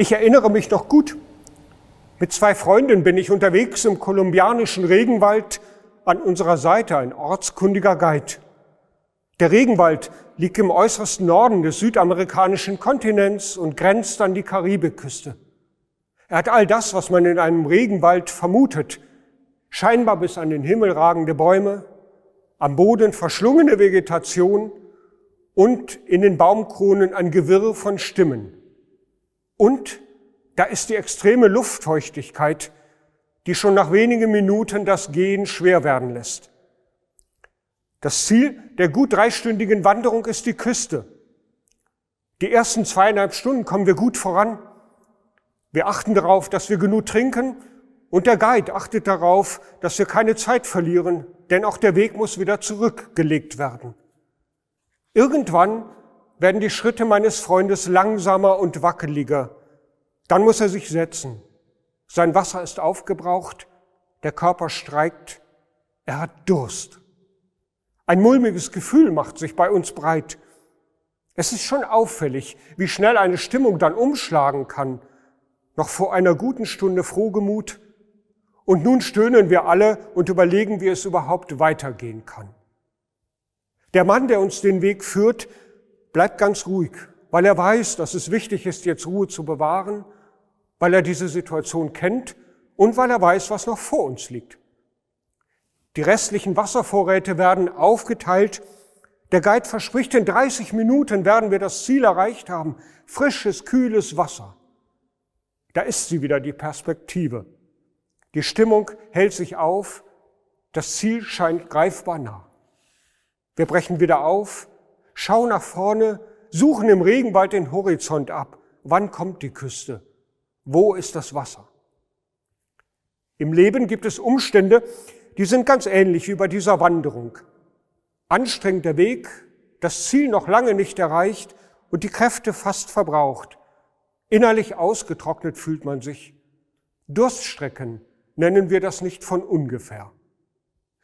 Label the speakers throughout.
Speaker 1: Ich erinnere mich noch gut. Mit zwei Freunden bin ich unterwegs im kolumbianischen Regenwald, an unserer Seite ein ortskundiger Guide. Der Regenwald liegt im äußersten Norden des südamerikanischen Kontinents und grenzt an die Karibikküste. Er hat all das, was man in einem Regenwald vermutet. Scheinbar bis an den Himmel ragende Bäume, am Boden verschlungene Vegetation und in den Baumkronen ein Gewirr von Stimmen. Und da ist die extreme Luftfeuchtigkeit, die schon nach wenigen Minuten das Gehen schwer werden lässt. Das Ziel der gut dreistündigen Wanderung ist die Küste. Die ersten zweieinhalb Stunden kommen wir gut voran. Wir achten darauf, dass wir genug trinken und der Guide achtet darauf, dass wir keine Zeit verlieren, denn auch der Weg muss wieder zurückgelegt werden. Irgendwann werden die Schritte meines Freundes langsamer und wackeliger. Dann muss er sich setzen. Sein Wasser ist aufgebraucht, der Körper streikt, er hat Durst. Ein mulmiges Gefühl macht sich bei uns breit. Es ist schon auffällig, wie schnell eine Stimmung dann umschlagen kann. Noch vor einer guten Stunde frohgemut. Und nun stöhnen wir alle und überlegen, wie es überhaupt weitergehen kann. Der Mann, der uns den Weg führt, bleibt ganz ruhig, weil er weiß, dass es wichtig ist, jetzt Ruhe zu bewahren, weil er diese Situation kennt und weil er weiß, was noch vor uns liegt. Die restlichen Wasservorräte werden aufgeteilt. Der Guide verspricht, in 30 Minuten werden wir das Ziel erreicht haben. Frisches, kühles Wasser. Da ist sie wieder, die Perspektive. Die Stimmung hält sich auf. Das Ziel scheint greifbar nah. Wir brechen wieder auf, schauen nach vorne, suchen im Regenwald den Horizont ab. Wann kommt die Küste? Wo ist das Wasser? Im Leben gibt es Umstände, die sind ganz ähnlich wie bei dieser Wanderung. Anstrengender Weg, das Ziel noch lange nicht erreicht und die Kräfte fast verbraucht. Innerlich ausgetrocknet fühlt man sich. Durststrecken nennen wir das nicht von ungefähr.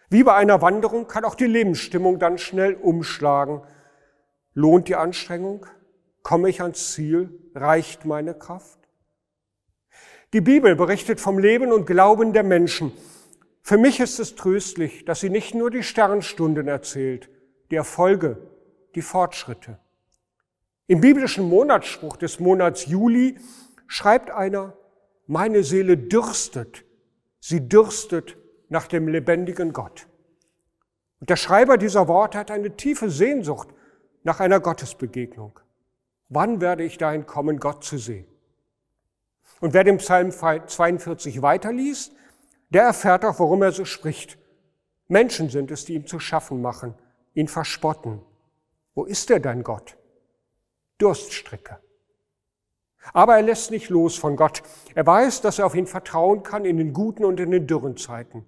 Speaker 1: Wie bei einer Wanderung kann auch die Lebensstimmung dann schnell umschlagen. Lohnt die Anstrengung? Komme ich ans Ziel? Reicht meine Kraft? Die Bibel berichtet vom Leben und Glauben der Menschen. Für mich ist es tröstlich, dass sie nicht nur die Sternstunden erzählt, die Erfolge, die Fortschritte. Im biblischen Monatsspruch des Monats Juli schreibt einer, meine Seele dürstet, sie dürstet nach dem lebendigen Gott. Und der Schreiber dieser Worte hat eine tiefe Sehnsucht nach einer Gottesbegegnung. Wann werde ich dahin kommen, Gott zu sehen? Und wer den Psalm 42 weiterliest, der erfährt auch, warum er so spricht. Menschen sind es, die ihm zu schaffen machen, ihn verspotten. Wo ist er dein Gott? Durststrecke. Aber er lässt nicht los von Gott. Er weiß, dass er auf ihn vertrauen kann in den guten und in den dürren Zeiten.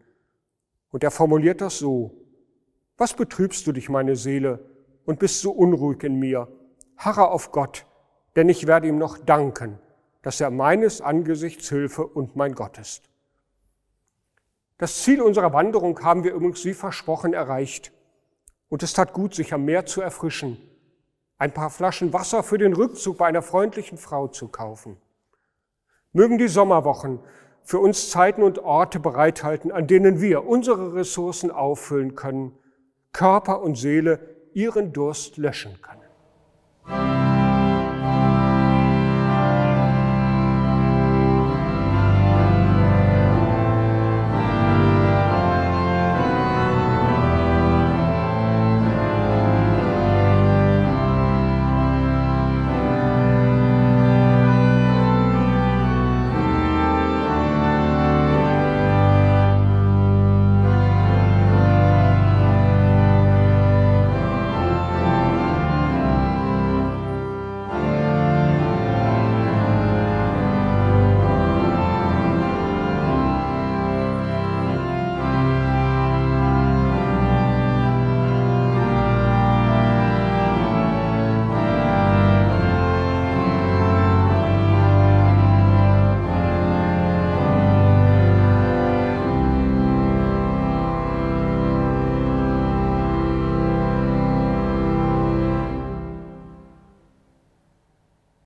Speaker 1: Und er formuliert das so. Was betrübst du dich, meine Seele, und bist so unruhig in mir? Harre auf Gott, denn ich werde ihm noch danken, dass er meines Angesichts Hilfe und mein Gott ist. Das Ziel unserer Wanderung haben wir übrigens wie versprochen erreicht. Und es tat gut, sich am Meer zu erfrischen, ein paar Flaschen Wasser für den Rückzug bei einer freundlichen Frau zu kaufen. Mögen die Sommerwochen für uns Zeiten und Orte bereithalten, an denen wir unsere Ressourcen auffüllen können, Körper und Seele ihren Durst löschen können.